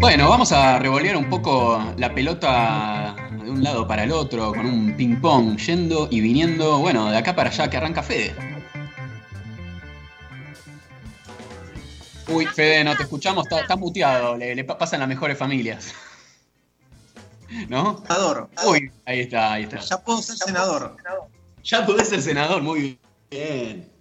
Bueno, vamos a revolear un poco la pelota de un lado para el otro con un ping-pong, yendo y viniendo, bueno, de acá para allá que arranca Fede. Uy, Fede, no te escuchamos, está, muteado, le, le pasan las mejores familias. ¿No? Senador. Uy, ahí está, ahí está. Ya puedo ser senador. Ya podés ser senador, muy bien.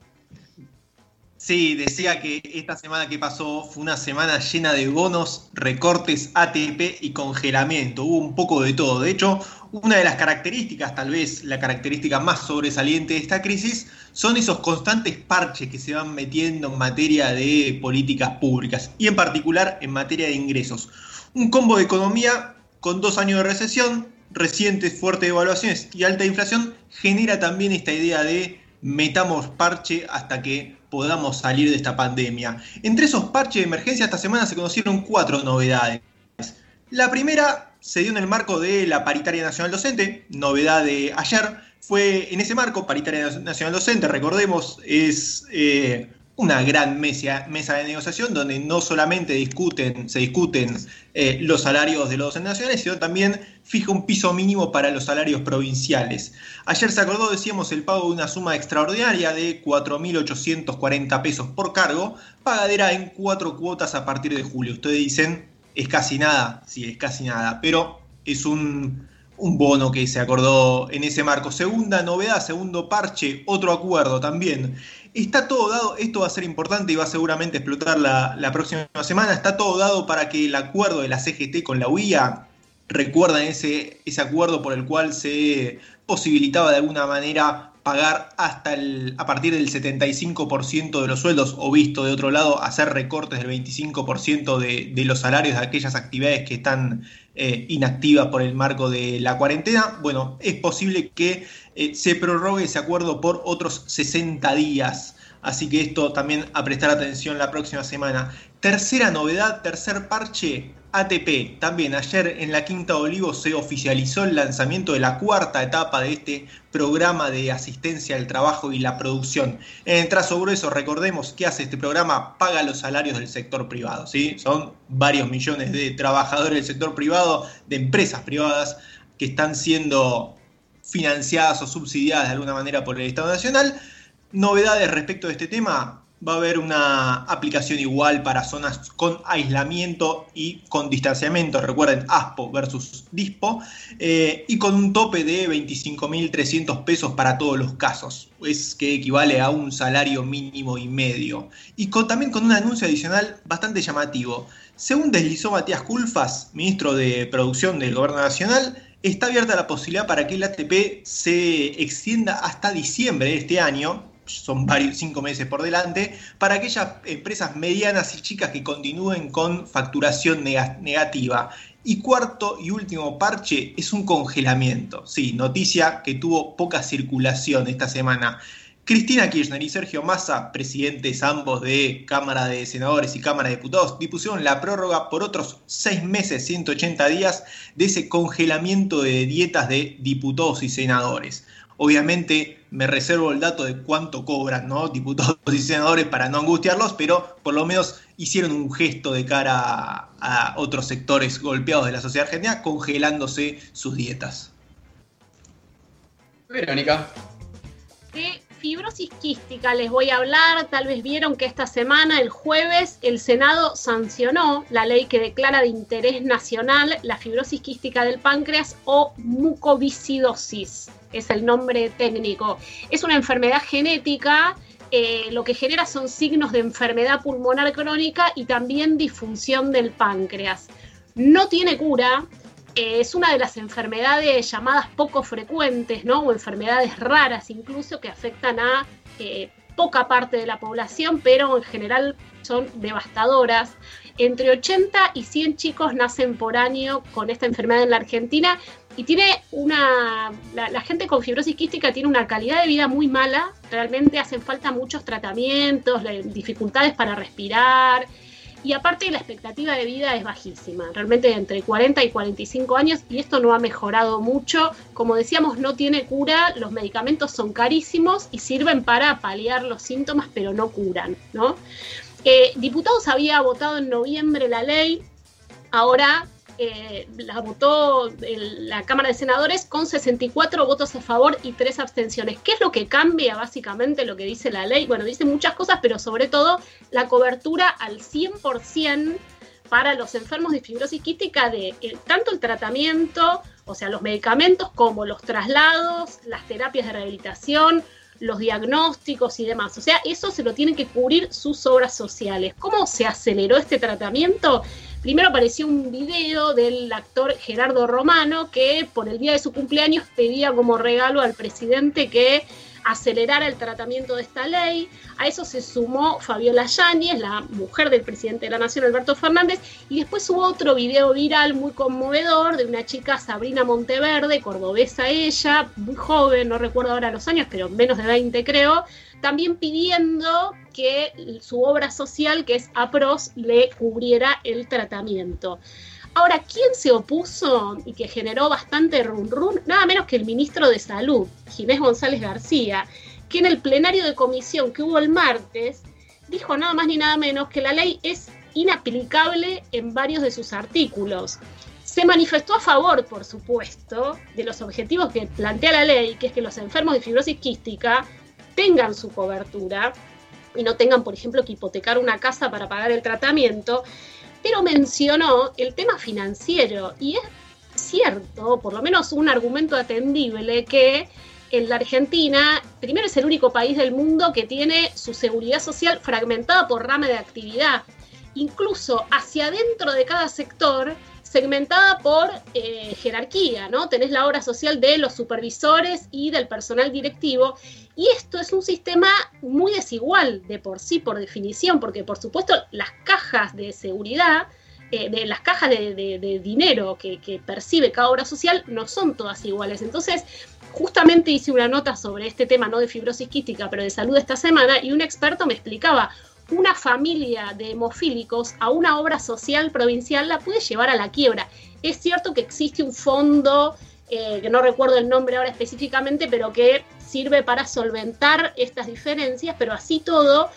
Sí, decía que esta semana que pasó fue una semana llena de bonos, recortes, ATP y congelamiento. Hubo un poco de todo. De hecho, una de las características, tal vez la característica más sobresaliente de esta crisis, son esos constantes parches que se van metiendo en materia de políticas públicas y en particular en materia de ingresos. Un combo de economía con dos años de recesión, recientes fuertes devaluaciones y alta inflación genera también esta idea de metamos parche hasta que podamos salir de esta pandemia. Entre esos parches de emergencia esta semana se conocieron cuatro novedades. La primera se dio en el marco de la paritaria nacional docente, novedad de ayer. Fue en ese marco, paritaria nacional docente, recordemos, es eh, una gran mesa, de negociación donde no solamente discuten, se discuten eh, los salarios de los nacionales, sino también fija un piso mínimo para los salarios provinciales. Ayer se acordó, decíamos, el pago de una suma extraordinaria de 4.840 pesos por cargo, pagadera en cuatro cuotas a partir de julio. Ustedes dicen, es casi nada, sí, es casi nada, pero es un, un bono que se acordó en ese marco. Segunda novedad, segundo parche, otro acuerdo también Está todo dado, esto va a ser importante y va a seguramente explotar la, próxima semana, está todo dado para que el acuerdo de la CGT con la UIA, recuerdan ese, ese acuerdo por el cual se posibilitaba de alguna manera pagar hasta el, a partir del 75% de los sueldos o visto de otro lado, hacer recortes del 25% de, de los salarios de aquellas actividades que están eh, inactivas por el marco de la cuarentena. Bueno, es posible que eh, se prorrogue ese acuerdo por otros 60 días. Así que esto también a prestar atención la próxima semana. Tercera novedad, tercer parche, ATP. También ayer en la Quinta de Olivo se oficializó el lanzamiento de la cuarta etapa de este programa de asistencia al trabajo y la producción. En trazo grueso, recordemos que hace este programa, paga los salarios del sector privado. ¿sí? Son varios millones de trabajadores del sector privado, de empresas privadas que están siendo financiadas o subsidiadas de alguna manera por el Estado Nacional. Novedades respecto de este tema, va a haber una aplicación igual para zonas con aislamiento y con distanciamiento. Recuerden, ASPO versus DISPO. Eh, y con un tope de 25.300 pesos para todos los casos. Es que equivale a un salario mínimo y medio. Y también con un anuncio adicional bastante llamativo. Según deslizó Matías Culfas, ministro de Producción del Gobierno Nacional, está abierta la posibilidad para que el ATP se extienda hasta diciembre de este año, son varios, cinco meses por delante, para aquellas empresas medianas y chicas que continúen con facturación negativa. Y cuarto y último parche es un congelamiento. Sí, noticia que tuvo poca circulación esta semana. Cristina Kirchner y Sergio Massa, presidentes ambos de Cámara de Senadores y Cámara de Diputados, dispusieron la prórroga por otros seis meses, 180 días, de ese congelamiento de dietas de diputados y senadores. Obviamente me reservo el dato de cuánto cobran ¿no? diputados y senadores para no angustiarlos, pero por lo menos hicieron un gesto de cara a, a otros sectores golpeados de la sociedad argentina, congelándose sus dietas. Verónica fibrosis quística les voy a hablar. Tal vez vieron que esta semana, el jueves, el Senado sancionó la ley que declara de interés nacional la fibrosis quística del páncreas o mucoviscidosis. Es el nombre técnico. Es una enfermedad genética. Eh, lo que genera son signos de enfermedad pulmonar crónica y también disfunción del páncreas. No tiene cura, es una de las enfermedades llamadas poco frecuentes, ¿no? O enfermedades raras incluso que afectan a eh, poca parte de la población, pero en general son devastadoras. Entre 80 y 100 chicos nacen por año con esta enfermedad en la Argentina y tiene una. La, gente con fibrosis quística tiene una calidad de vida muy mala. Realmente hacen falta muchos tratamientos, dificultades para respirar, y aparte la expectativa de vida es bajísima, realmente entre 40 y 45 años y esto no ha mejorado mucho. Como decíamos, no tiene cura, los medicamentos son carísimos y sirven para paliar los síntomas, pero no curan, ¿no? Eh, diputados había votado en noviembre la ley, ahora eh, la votó la Cámara de Senadores con 64 votos a favor y 3 abstenciones. ¿Qué es lo que cambia básicamente lo que dice la ley? Bueno, dice muchas cosas, pero sobre todo la cobertura al 100% para los enfermos de fibrosis quística de eh, tanto el tratamiento, o sea, los medicamentos como los traslados, las terapias de rehabilitación, los diagnósticos y demás. O sea, eso se lo tienen que cubrir sus obras sociales. ¿Cómo se aceleró este tratamiento? Primero apareció un video del actor Gerardo Romano que por el día de su cumpleaños pedía como regalo al presidente que acelerara el tratamiento de esta ley. A eso se sumó Fabiola Yáñez, la mujer del presidente de la Nación, Alberto Fernández, y después hubo otro video viral muy conmovedor de una chica, Sabrina Monteverde, cordobesa ella, muy joven, no recuerdo ahora los años, pero menos de 20 creo, también pidiendo que su obra social, que es APROS, le cubriera el tratamiento. Ahora, ¿quién se opuso y que generó bastante run run? Nada menos que el ministro de Salud, Ginés González García, que en el plenario de comisión que hubo el martes dijo nada más ni nada menos que la ley es inaplicable en varios de sus artículos. Se manifestó a favor, por supuesto, de los objetivos que plantea la ley, que es que los enfermos de fibrosis quística tengan su cobertura y no tengan, por ejemplo, que hipotecar una casa para pagar el tratamiento, pero mencionó el tema financiero y es cierto, por lo menos un argumento atendible, que en la Argentina, primero es el único país del mundo que tiene su seguridad social fragmentada por rama de actividad. Incluso hacia adentro de cada sector segmentada por eh, jerarquía, ¿no? Tenés la obra social de los supervisores y del personal directivo, y esto es un sistema muy desigual de por sí, por definición, porque por supuesto las cajas de seguridad, eh, de las cajas de, dinero que, percibe cada obra social no son todas iguales. Entonces, justamente hice una nota sobre este tema, no de fibrosis quística, pero de salud esta semana, y un experto me explicaba, una familia de hemofílicos a una obra social provincial la puede llevar a la quiebra. Es cierto que existe un fondo, eh, que no recuerdo el nombre ahora específicamente, pero que sirve para solventar estas diferencias, pero así todo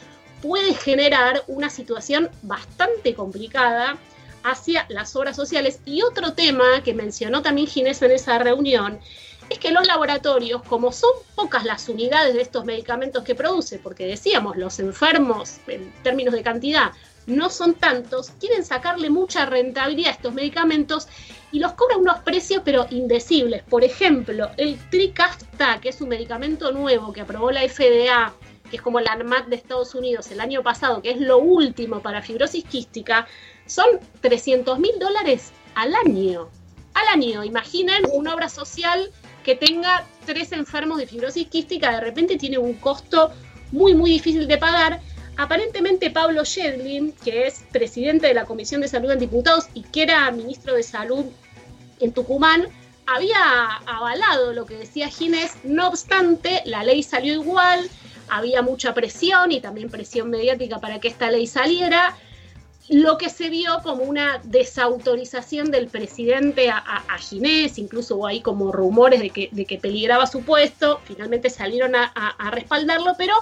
puede generar una situación bastante complicada hacia las obras sociales. Y otro tema que mencionó también Ginés en esa reunión es que los laboratorios, como son pocas las unidades de estos medicamentos que produce, porque decíamos, los enfermos en términos de cantidad no son tantos, quieren sacarle mucha rentabilidad a estos medicamentos y los cobran unos precios pero indecibles. Por ejemplo, el Tricafta, que es un medicamento nuevo que aprobó la FDA, que es como la ANMAT de Estados Unidos el año pasado, que es lo último para fibrosis quística, son 300 mil dólares al año. Al año, imaginen una obra social que tenga tres enfermos de fibrosis quística, de repente tiene un costo muy, muy difícil de pagar. Aparentemente Pablo Shedlin, que es presidente de la Comisión de Salud en Diputados y que era ministro de Salud en Tucumán, había avalado lo que decía Ginés, no obstante, la ley salió igual, había mucha presión y también presión mediática para que esta ley saliera, lo que se vio como una desautorización del presidente a, Ginés, incluso hubo ahí como rumores de que, de que peligraba su puesto, finalmente salieron a, respaldarlo, pero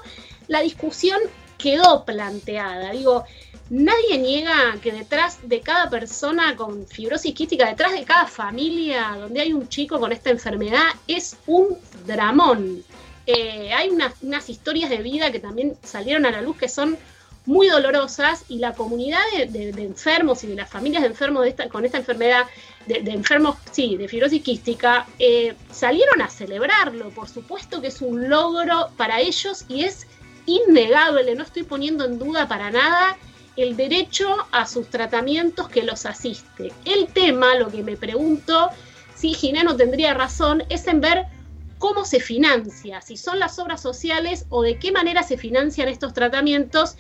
la discusión quedó planteada. Digo, nadie niega que detrás de cada persona con fibrosis quística, detrás de cada familia donde hay un chico con esta enfermedad, es un dramón. Eh, hay unas historias de vida que también salieron a la luz que son muy dolorosas y la comunidad de, enfermos y de las familias de enfermos con esta enfermedad, de, enfermos, sí, de fibrosis quística, eh, salieron a celebrarlo. Por supuesto que es un logro para ellos y es innegable, no estoy poniendo en duda para nada el derecho a sus tratamientos que los asiste. El tema, lo que me pregunto, si no tendría razón, es en ver cómo se financia, si son las obras sociales o de qué manera se financian estos tratamientos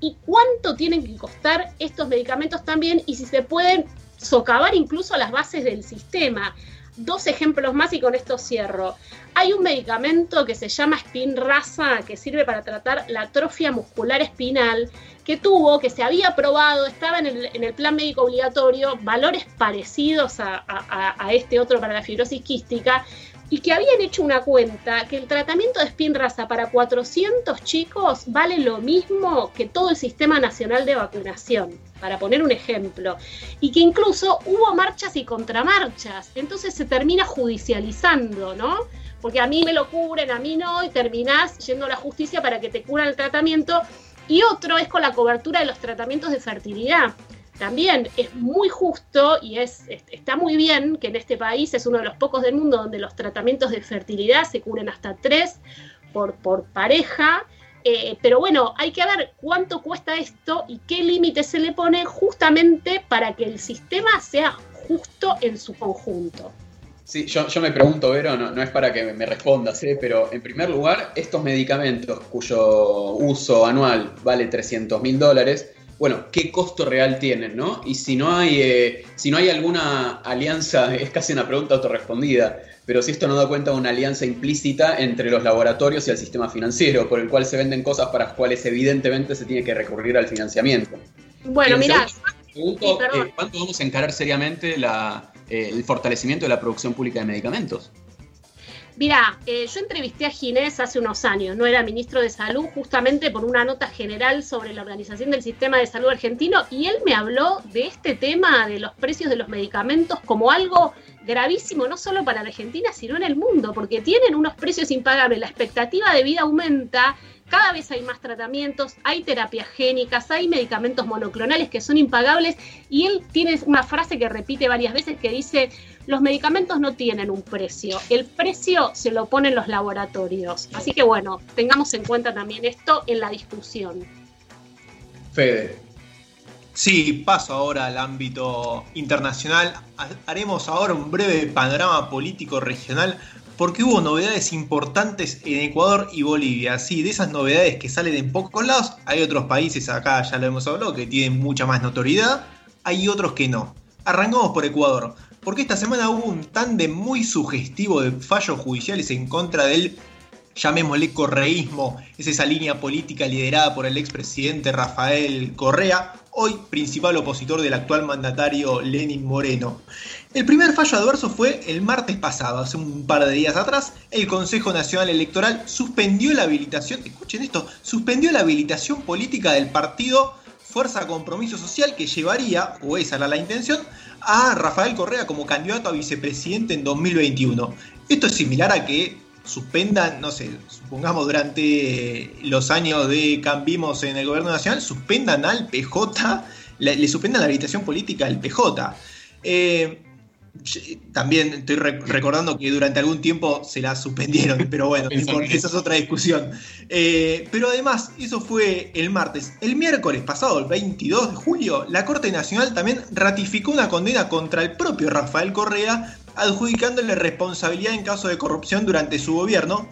y cuánto tienen que costar estos medicamentos también y si se pueden socavar incluso las bases del sistema. Dos ejemplos más y con esto cierro. Hay un medicamento que se llama Spinraza que sirve para tratar la atrofia muscular espinal que tuvo, que se había probado, estaba en el, plan médico obligatorio, valores parecidos a, a este otro para la fibrosis quística, y que habían hecho una cuenta que el tratamiento de Spinraza para 400 chicos vale lo mismo que todo el Sistema Nacional de Vacunación, para poner un ejemplo, y que incluso hubo marchas y contramarchas, entonces se termina judicializando, ¿no? Porque a mí me lo cubren, a mí no, y terminás yendo a la justicia para que te curan el tratamiento, y otro es con la cobertura de los tratamientos de fertilidad también es muy justo y es, está muy bien que en este país es uno de los pocos del mundo donde los tratamientos de fertilidad se cubren hasta tres por, pareja. Eh, pero bueno, hay que ver cuánto cuesta esto y qué límite se le pone justamente para que el sistema sea justo en su conjunto. Sí, yo, me pregunto, Vero, no, no, es para que me respondas, ¿eh? pero en primer lugar, estos medicamentos cuyo uso anual vale 300 mil dólares, bueno, qué costo real tienen, ¿no? Y si no hay, eh, si no hay alguna alianza, es casi una pregunta autorrespondida, pero si esto no da cuenta de una alianza implícita entre los laboratorios y el sistema financiero, por el cual se venden cosas para las cuales evidentemente se tiene que recurrir al financiamiento. Bueno, mira. Pregunto, eh, ¿cuánto vamos a encarar seriamente eh, el fortalecimiento de la producción pública de medicamentos? Mira, eh, yo entrevisté a Ginés hace unos años, no era ministro de Salud, justamente por una nota general sobre la organización del sistema de salud argentino, y él me habló de este tema de los precios de los medicamentos como algo gravísimo, no solo para la Argentina, sino en el mundo, porque tienen unos precios impagables, la expectativa de vida aumenta, cada vez hay más tratamientos, hay terapias génicas, hay medicamentos monoclonales que son impagables, y él tiene una frase que repite varias veces que dice, los medicamentos no tienen un precio, el precio se lo ponen los laboratorios. Así que bueno, tengamos en cuenta también esto en la discusión. Fede. Sí, paso ahora al ámbito internacional. Haremos ahora un breve panorama político regional porque hubo novedades importantes en Ecuador y Bolivia. Sí, de esas novedades que salen en pocos lados, hay otros países, acá ya lo hemos hablado, que tienen mucha más notoriedad, hay otros que no. Arrancamos por Ecuador porque esta semana hubo un tándem muy sugestivo de fallos judiciales en contra del, llamémosle, correísmo, es esa línea política liderada por el expresidente Rafael Correa, hoy principal opositor del actual mandatario Lenin Moreno. El primer fallo adverso fue el martes pasado, hace un par de días atrás, el Consejo Nacional Electoral suspendió la habilitación, escuchen esto, suspendió la habilitación política del partido Fuerza Compromiso Social que llevaría, o esa era la intención, a Rafael Correa como candidato a vicepresidente en 2021. Esto es similar a que suspendan, no sé, supongamos durante los años de Cambimos en el gobierno nacional, suspendan al PJ, le, suspendan la habilitación política al PJ. Eh, también estoy recordando que durante algún tiempo se la suspendieron, pero bueno, esa es otra discusión. Eh, pero además, eso fue el martes. El miércoles pasado, el 22 de julio, la Corte Nacional también ratificó una condena contra el propio Rafael Correa, adjudicándole responsabilidad en caso de corrupción durante su gobierno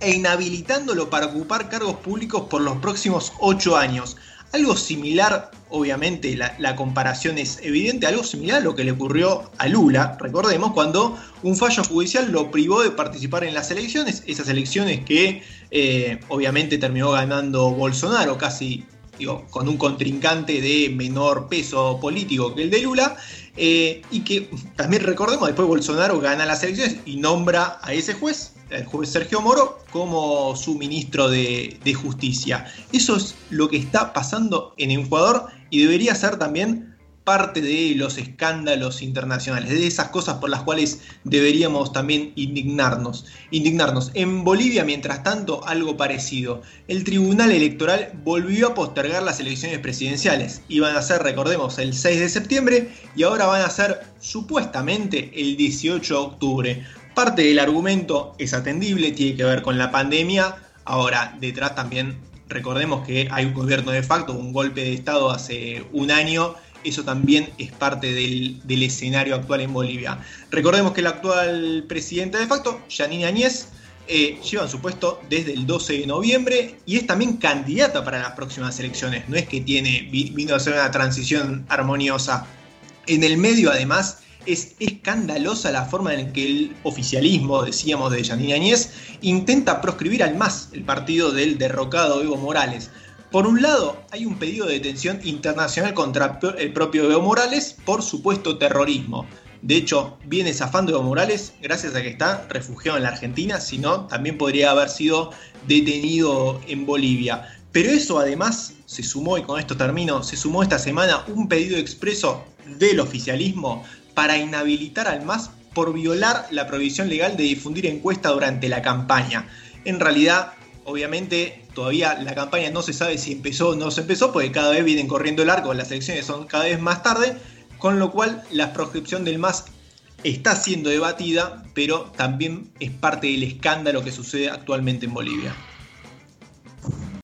e inhabilitándolo para ocupar cargos públicos por los próximos ocho años. Algo similar, obviamente la, comparación es evidente, algo similar a lo que le ocurrió a Lula, recordemos, cuando un fallo judicial lo privó de participar en las elecciones, esas elecciones que eh, obviamente terminó ganando Bolsonaro, casi con un contrincante de menor peso político que el de Lula, eh, y que también recordemos, después Bolsonaro gana las elecciones y nombra a ese juez el juez Sergio Moro como su ministro de, Justicia. Eso es lo que está pasando en Ecuador y debería ser también parte de los escándalos internacionales, de esas cosas por las cuales deberíamos también indignarnos. Indignarnos. En Bolivia, mientras tanto, algo parecido. El Tribunal Electoral volvió a postergar las elecciones presidenciales. Iban a ser, recordemos, el 6 de septiembre y ahora van a ser supuestamente el 18 de octubre. Parte del argumento es atendible, tiene que ver con la pandemia. Ahora, detrás también recordemos que hay un gobierno de facto, un golpe de Estado hace un año. Eso también es parte del, escenario actual en Bolivia. Recordemos que la actual presidenta de facto, Janine Añez, eh, lleva su puesto desde el 12 de noviembre y es también candidata para las próximas elecciones. No es que tiene, vino a ser una transición armoniosa. En el medio, además, es escandalosa la forma en que el oficialismo, decíamos, de Yanine Añez, intenta proscribir al MAS, el partido del derrocado Evo Morales. Por un lado, hay un pedido de detención internacional contra el propio Evo Morales por supuesto terrorismo. De hecho, viene zafando Evo Morales gracias a que está refugiado en la Argentina, si no, también podría haber sido detenido en Bolivia. Pero eso además se sumó, y con esto termino, se sumó esta semana un pedido expreso del oficialismo para inhabilitar al MAS por violar la prohibición legal de difundir encuesta durante la campaña. En realidad, obviamente, todavía la campaña no se sabe si empezó o no se empezó, porque cada vez vienen corriendo el arco, las elecciones son cada vez más tarde, con lo cual la proscripción del MAS está siendo debatida, pero también es parte del escándalo que sucede actualmente en Bolivia.